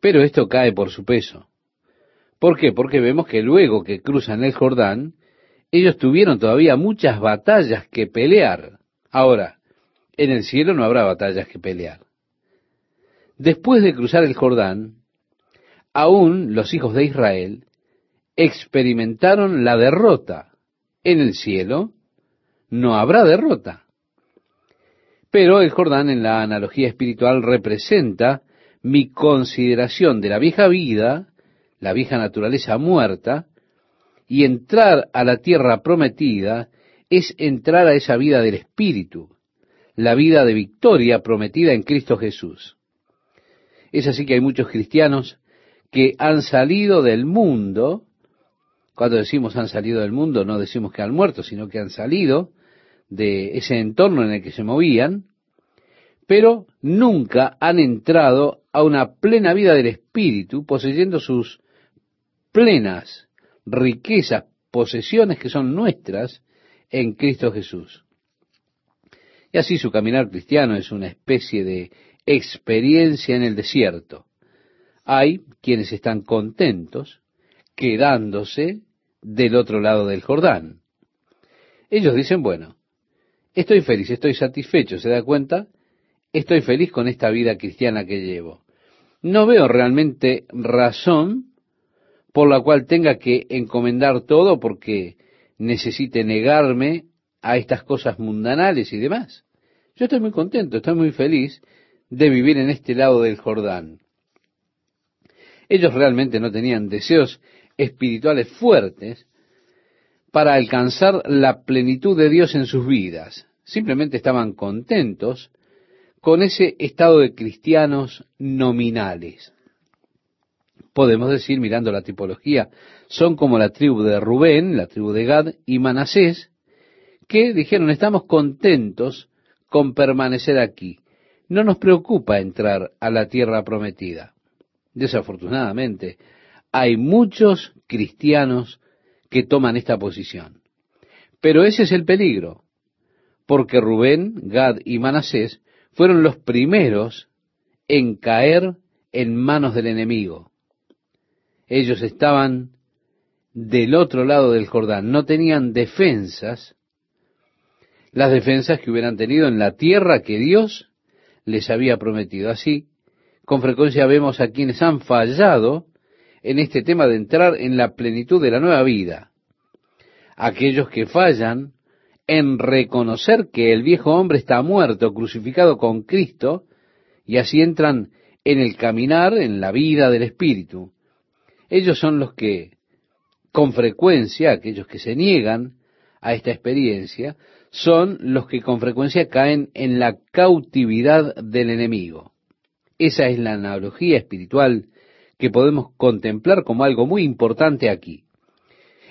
pero esto cae por su peso. ¿Por qué? Porque vemos que luego que cruzan el Jordán, ellos tuvieron todavía muchas batallas que pelear. Ahora, en el cielo no habrá batallas que pelear. Después de cruzar el Jordán, aún los hijos de Israel experimentaron la derrota. En el cielo no habrá derrota. Pero el Jordán en la analogía espiritual representa mi consideración de la vieja vida, la vieja naturaleza muerta, y entrar a la tierra prometida es entrar a esa vida del Espíritu, la vida de victoria prometida en Cristo Jesús. Es así que hay muchos cristianos que han salido del mundo, cuando decimos han salido del mundo, no decimos que han muerto, sino que han salido de ese entorno en el que se movían, pero nunca han entrado a una plena vida del Espíritu, poseyendo sus plenas riquezas, posesiones que son nuestras en Cristo Jesús. Y así su caminar cristiano es una especie de experiencia en el desierto. Hay quienes están contentos quedándose del otro lado del Jordán. Ellos dicen, bueno, estoy feliz, estoy satisfecho, ¿se da cuenta? Estoy feliz con esta vida cristiana que llevo. No veo realmente razón por la cual tenga que encomendar todo porque necesite negarme a estas cosas mundanales y demás. Yo estoy muy contento, estoy muy feliz de vivir en este lado del Jordán. Ellos realmente no tenían deseos espirituales fuertes para alcanzar la plenitud de Dios en sus vidas. Simplemente estaban contentos con ese estado de cristianos nominales podemos decir, mirando la tipología, son como la tribu de Rubén, la tribu de Gad y Manasés, que dijeron, estamos contentos con permanecer aquí. No nos preocupa entrar a la tierra prometida. Desafortunadamente, hay muchos cristianos que toman esta posición. Pero ese es el peligro, porque Rubén, Gad y Manasés fueron los primeros en caer en manos del enemigo. Ellos estaban del otro lado del Jordán, no tenían defensas, las defensas que hubieran tenido en la tierra que Dios les había prometido. Así, con frecuencia vemos a quienes han fallado en este tema de entrar en la plenitud de la nueva vida. Aquellos que fallan en reconocer que el viejo hombre está muerto, crucificado con Cristo, y así entran en el caminar, en la vida del Espíritu. Ellos son los que, con frecuencia, aquellos que se niegan a esta experiencia, son los que con frecuencia caen en la cautividad del enemigo. Esa es la analogía espiritual que podemos contemplar como algo muy importante aquí.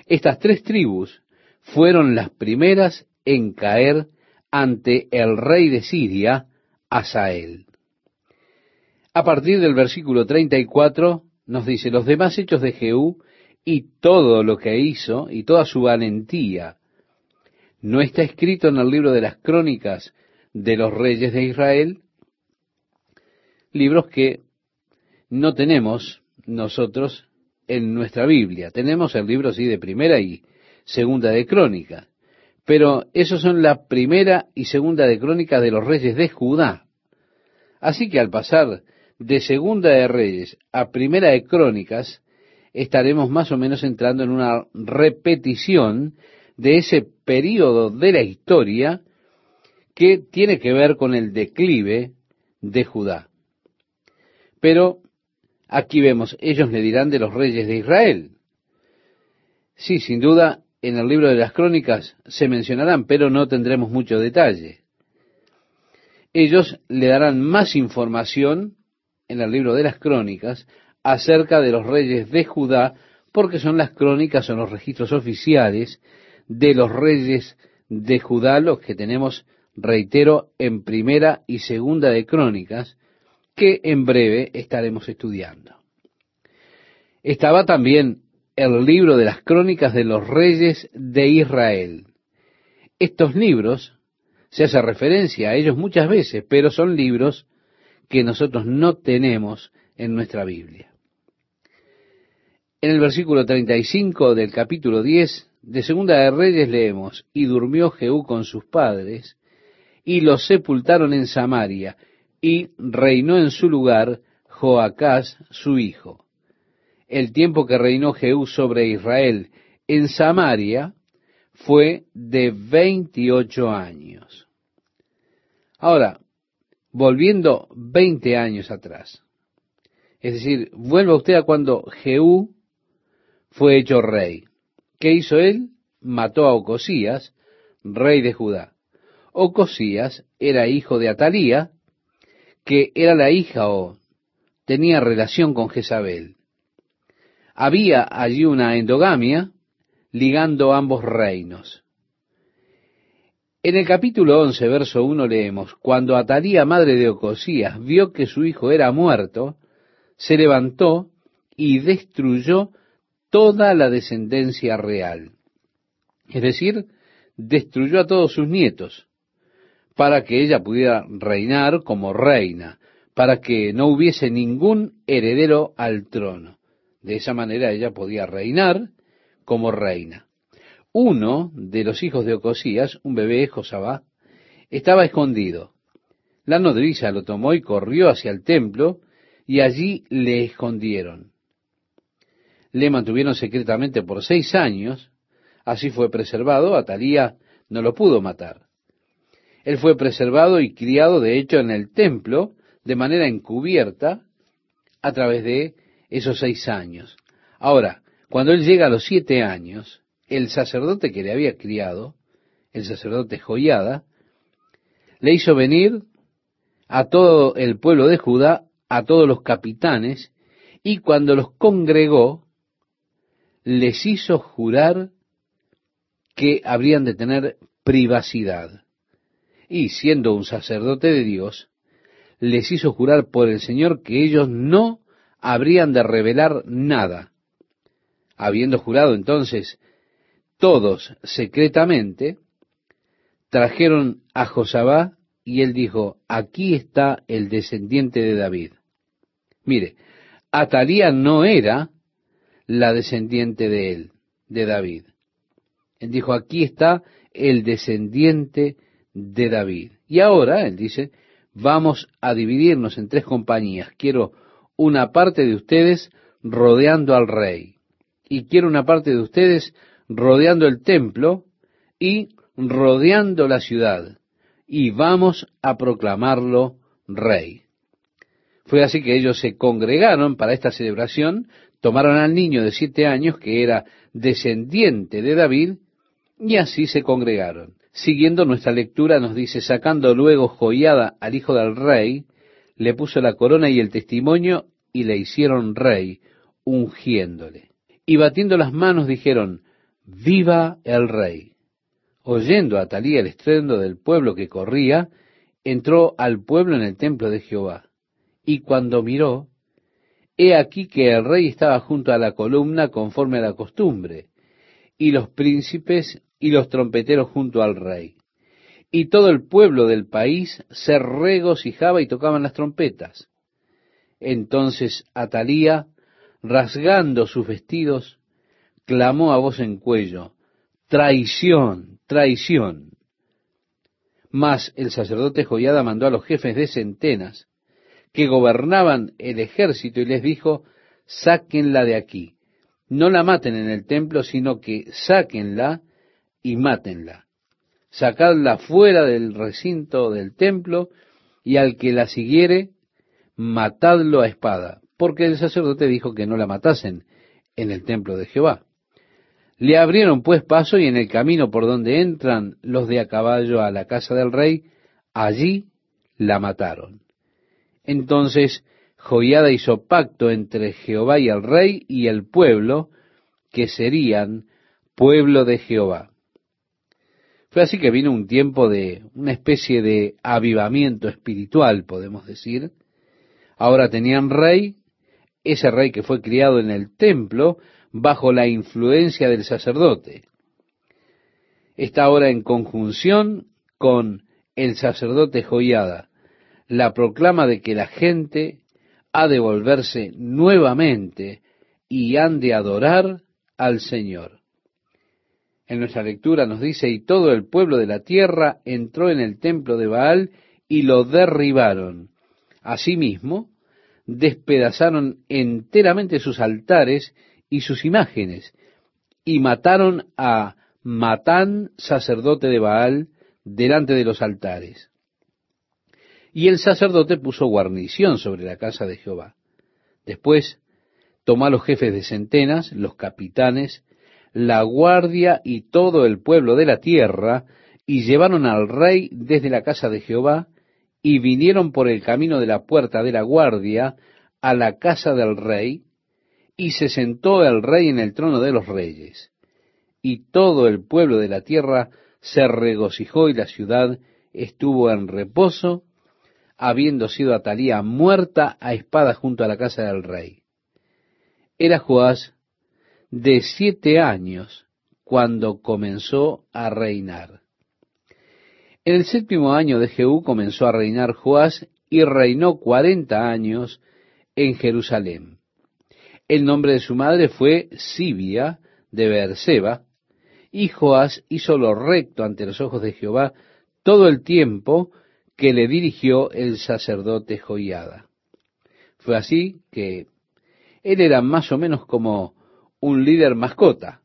Estas tres tribus fueron las primeras en caer ante el rey de Siria, Asael. A partir del versículo 34 nos dice, los demás hechos de Jehú y todo lo que hizo y toda su valentía, ¿no está escrito en el libro de las crónicas de los reyes de Israel? Libros que no tenemos nosotros en nuestra Biblia. Tenemos el libro, sí, de primera y segunda de crónica. Pero esos son la primera y segunda de crónica de los reyes de Judá. Así que al pasar de Segunda de Reyes a Primera de Crónicas, estaremos más o menos entrando en una repetición de ese periodo de la historia que tiene que ver con el declive de Judá. Pero aquí vemos, ellos le dirán de los reyes de Israel. Sí, sin duda, en el libro de las crónicas se mencionarán, pero no tendremos mucho detalle. Ellos le darán más información en el libro de las crónicas acerca de los reyes de Judá, porque son las crónicas, son los registros oficiales de los reyes de Judá, los que tenemos, reitero, en primera y segunda de crónicas, que en breve estaremos estudiando. Estaba también el libro de las crónicas de los reyes de Israel. Estos libros, se hace referencia a ellos muchas veces, pero son libros que nosotros no tenemos en nuestra Biblia. En el versículo 35 del capítulo 10 de Segunda de Reyes leemos, y durmió Jehú con sus padres, y los sepultaron en Samaria, y reinó en su lugar Joacás su hijo. El tiempo que reinó Jehú sobre Israel en Samaria fue de veintiocho años. Ahora, volviendo veinte años atrás, es decir, vuelva usted a cuando Jehú fue hecho rey. ¿Qué hizo él? Mató a Ocosías, rey de Judá. Ocosías era hijo de Atalía, que era la hija o tenía relación con Jezabel. Había allí una endogamia ligando ambos reinos. En el capítulo 11, verso 1 leemos, Cuando Atalía, madre de Ocosías, vio que su hijo era muerto, se levantó y destruyó toda la descendencia real. Es decir, destruyó a todos sus nietos para que ella pudiera reinar como reina, para que no hubiese ningún heredero al trono. De esa manera ella podía reinar como reina. Uno de los hijos de Ocosías, un bebé Josabá, estaba escondido. La nodriza lo tomó y corrió hacia el templo, y allí le escondieron le mantuvieron secretamente por seis años, así fue preservado, Atalía no lo pudo matar. Él fue preservado y criado, de hecho, en el templo, de manera encubierta, a través de esos seis años. Ahora, cuando él llega a los siete años, el sacerdote que le había criado, el sacerdote Joyada, le hizo venir a todo el pueblo de Judá, a todos los capitanes, y cuando los congregó, les hizo jurar que habrían de tener privacidad. Y siendo un sacerdote de Dios, les hizo jurar por el Señor que ellos no habrían de revelar nada. Habiendo jurado entonces todos secretamente, trajeron a Josabá y él dijo, aquí está el descendiente de David. Mire, Atalía no era la descendiente de él, de David. Él dijo, aquí está el descendiente de David. Y ahora, él dice, vamos a dividirnos en tres compañías. Quiero una parte de ustedes rodeando al rey. Y quiero una parte de ustedes rodeando el templo y rodeando la ciudad. Y vamos a proclamarlo rey. Fue así que ellos se congregaron para esta celebración tomaron al niño de siete años, que era descendiente de David, y así se congregaron. Siguiendo nuestra lectura nos dice, sacando luego joyada al hijo del rey, le puso la corona y el testimonio, y le hicieron rey, ungiéndole. Y batiendo las manos dijeron, viva el rey. Oyendo a Talía el estruendo del pueblo que corría, entró al pueblo en el templo de Jehová. Y cuando miró, He aquí que el rey estaba junto a la columna conforme a la costumbre, y los príncipes y los trompeteros junto al rey. Y todo el pueblo del país se regocijaba y tocaban las trompetas. Entonces Atalía, rasgando sus vestidos, clamó a voz en cuello, traición, traición. Mas el sacerdote Joyada mandó a los jefes de centenas, que gobernaban el ejército y les dijo, sáquenla de aquí, no la maten en el templo, sino que sáquenla y mátenla. Sacadla fuera del recinto del templo y al que la siguiere, matadlo a espada, porque el sacerdote dijo que no la matasen en el templo de Jehová. Le abrieron pues paso y en el camino por donde entran los de a caballo a la casa del rey, allí la mataron. Entonces Joiada hizo pacto entre Jehová y el rey y el pueblo, que serían pueblo de Jehová. Fue así que vino un tiempo de una especie de avivamiento espiritual, podemos decir. Ahora tenían rey, ese rey que fue criado en el templo bajo la influencia del sacerdote. Está ahora en conjunción con el sacerdote Joiada, la proclama de que la gente ha de volverse nuevamente y han de adorar al Señor. En nuestra lectura nos dice, y todo el pueblo de la tierra entró en el templo de Baal y lo derribaron. Asimismo, despedazaron enteramente sus altares y sus imágenes, y mataron a Matán, sacerdote de Baal, delante de los altares. Y el sacerdote puso guarnición sobre la casa de Jehová. Después tomó a los jefes de centenas, los capitanes, la guardia y todo el pueblo de la tierra, y llevaron al rey desde la casa de Jehová, y vinieron por el camino de la puerta de la guardia a la casa del rey, y se sentó el rey en el trono de los reyes. Y todo el pueblo de la tierra se regocijó y la ciudad estuvo en reposo habiendo sido Atalía muerta a espada junto a la casa del rey. Era Joás de siete años cuando comenzó a reinar. En el séptimo año de Jehú comenzó a reinar Joás y reinó cuarenta años en Jerusalén. El nombre de su madre fue Sibia de Beerseba, y Joás hizo lo recto ante los ojos de Jehová todo el tiempo que le dirigió el sacerdote Joiada. Fue así que él era más o menos como un líder mascota.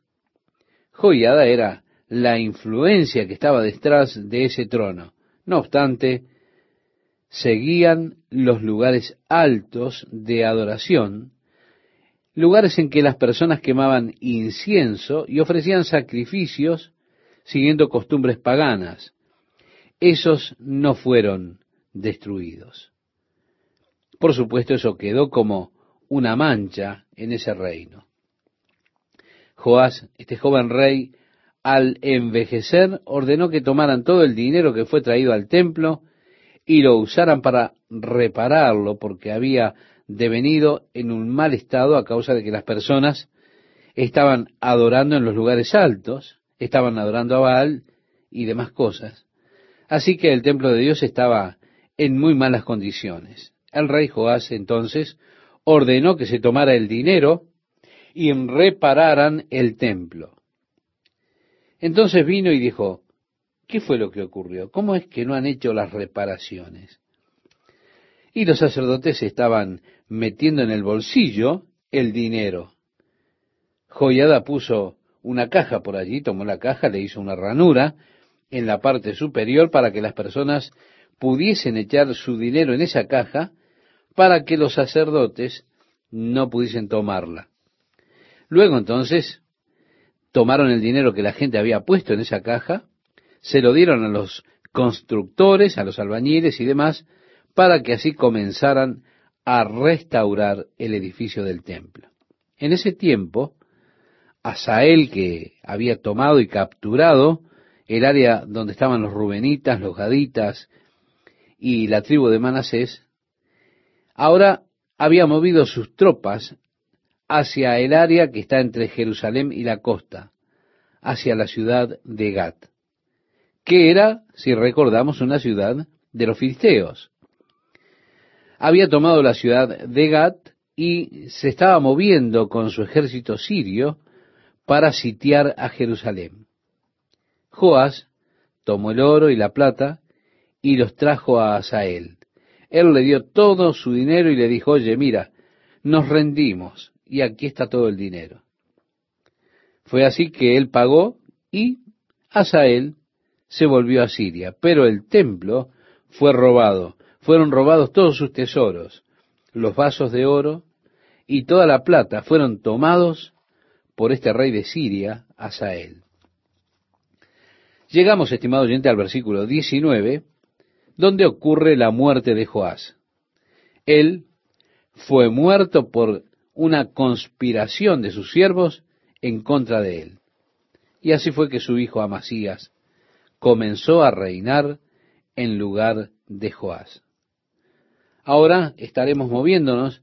Joiada era la influencia que estaba detrás de ese trono. No obstante, seguían los lugares altos de adoración, lugares en que las personas quemaban incienso y ofrecían sacrificios siguiendo costumbres paganas esos no fueron destruidos. Por supuesto, eso quedó como una mancha en ese reino. Joás, este joven rey, al envejecer, ordenó que tomaran todo el dinero que fue traído al templo y lo usaran para repararlo, porque había devenido en un mal estado a causa de que las personas estaban adorando en los lugares altos, estaban adorando a Baal y demás cosas. Así que el templo de Dios estaba en muy malas condiciones. El rey Joás entonces ordenó que se tomara el dinero y repararan el templo. Entonces vino y dijo, ¿qué fue lo que ocurrió? ¿Cómo es que no han hecho las reparaciones? Y los sacerdotes estaban metiendo en el bolsillo el dinero. Joyada puso una caja por allí, tomó la caja, le hizo una ranura, en la parte superior para que las personas pudiesen echar su dinero en esa caja para que los sacerdotes no pudiesen tomarla. Luego entonces tomaron el dinero que la gente había puesto en esa caja, se lo dieron a los constructores, a los albañiles y demás, para que así comenzaran a restaurar el edificio del templo. En ese tiempo, Asael, que había tomado y capturado el área donde estaban los rubenitas, los gaditas y la tribu de Manasés, ahora había movido sus tropas hacia el área que está entre Jerusalén y la costa, hacia la ciudad de Gat, que era, si recordamos, una ciudad de los filisteos. Había tomado la ciudad de Gat y se estaba moviendo con su ejército sirio para sitiar a Jerusalén. Joás tomó el oro y la plata y los trajo a Asael. Él le dio todo su dinero y le dijo, oye, mira, nos rendimos y aquí está todo el dinero. Fue así que él pagó y Asael se volvió a Siria, pero el templo fue robado, fueron robados todos sus tesoros, los vasos de oro y toda la plata fueron tomados por este rey de Siria, Asael. Llegamos, estimado oyente, al versículo 19, donde ocurre la muerte de Joás. Él fue muerto por una conspiración de sus siervos en contra de él. Y así fue que su hijo Amasías comenzó a reinar en lugar de Joás. Ahora estaremos moviéndonos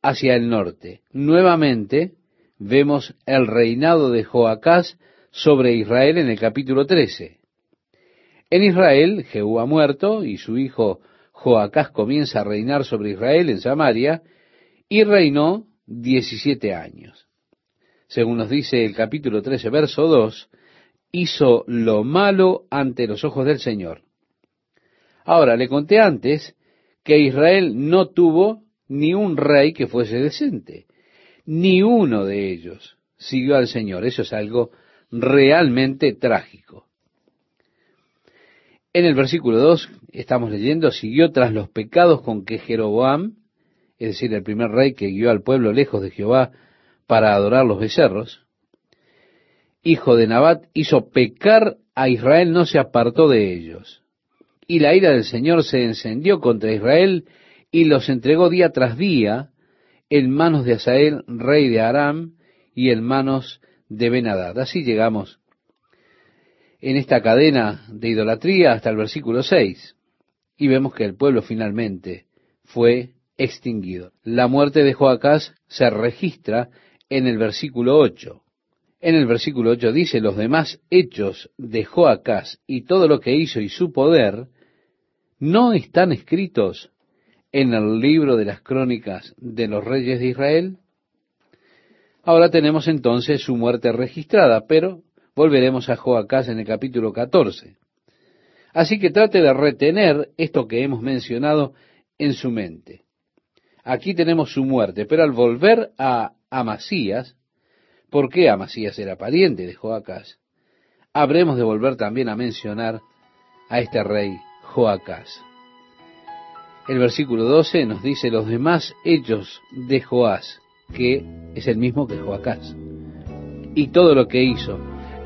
hacia el norte. Nuevamente vemos el reinado de Joacás sobre Israel en el capítulo 13. En Israel, Jehú ha muerto y su hijo Joacás comienza a reinar sobre Israel en Samaria y reinó 17 años. Según nos dice el capítulo 13, verso 2, hizo lo malo ante los ojos del Señor. Ahora, le conté antes que Israel no tuvo ni un rey que fuese decente. Ni uno de ellos siguió al Señor. Eso es algo realmente trágico. En el versículo 2 estamos leyendo, siguió tras los pecados con que Jeroboam, es decir, el primer rey que guió al pueblo lejos de Jehová para adorar los becerros, hijo de Nabat, hizo pecar a Israel, no se apartó de ellos. Y la ira del Señor se encendió contra Israel y los entregó día tras día en manos de Asael, rey de Aram, y en manos de Benadad. Así llegamos en esta cadena de idolatría hasta el versículo 6 y vemos que el pueblo finalmente fue extinguido. La muerte de Joacás se registra en el versículo 8. En el versículo 8 dice, los demás hechos de Joacás y todo lo que hizo y su poder no están escritos en el libro de las crónicas de los reyes de Israel. Ahora tenemos entonces su muerte registrada, pero volveremos a Joacás en el capítulo 14. Así que trate de retener esto que hemos mencionado en su mente. Aquí tenemos su muerte, pero al volver a Amasías, ¿por qué Amasías era pariente de Joacás? Habremos de volver también a mencionar a este rey Joacás. El versículo 12 nos dice los demás hechos de Joás, que es el mismo que Joacás, y todo lo que hizo,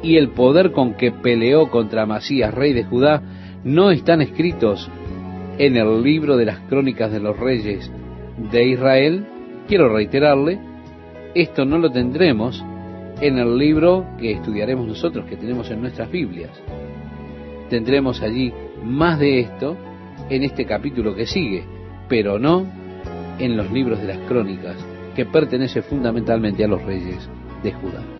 y el poder con que peleó contra Masías, rey de Judá, no están escritos en el libro de las crónicas de los reyes de Israel. Quiero reiterarle, esto no lo tendremos en el libro que estudiaremos nosotros, que tenemos en nuestras Biblias. Tendremos allí más de esto en este capítulo que sigue, pero no en los libros de las crónicas, que pertenece fundamentalmente a los reyes de Judá.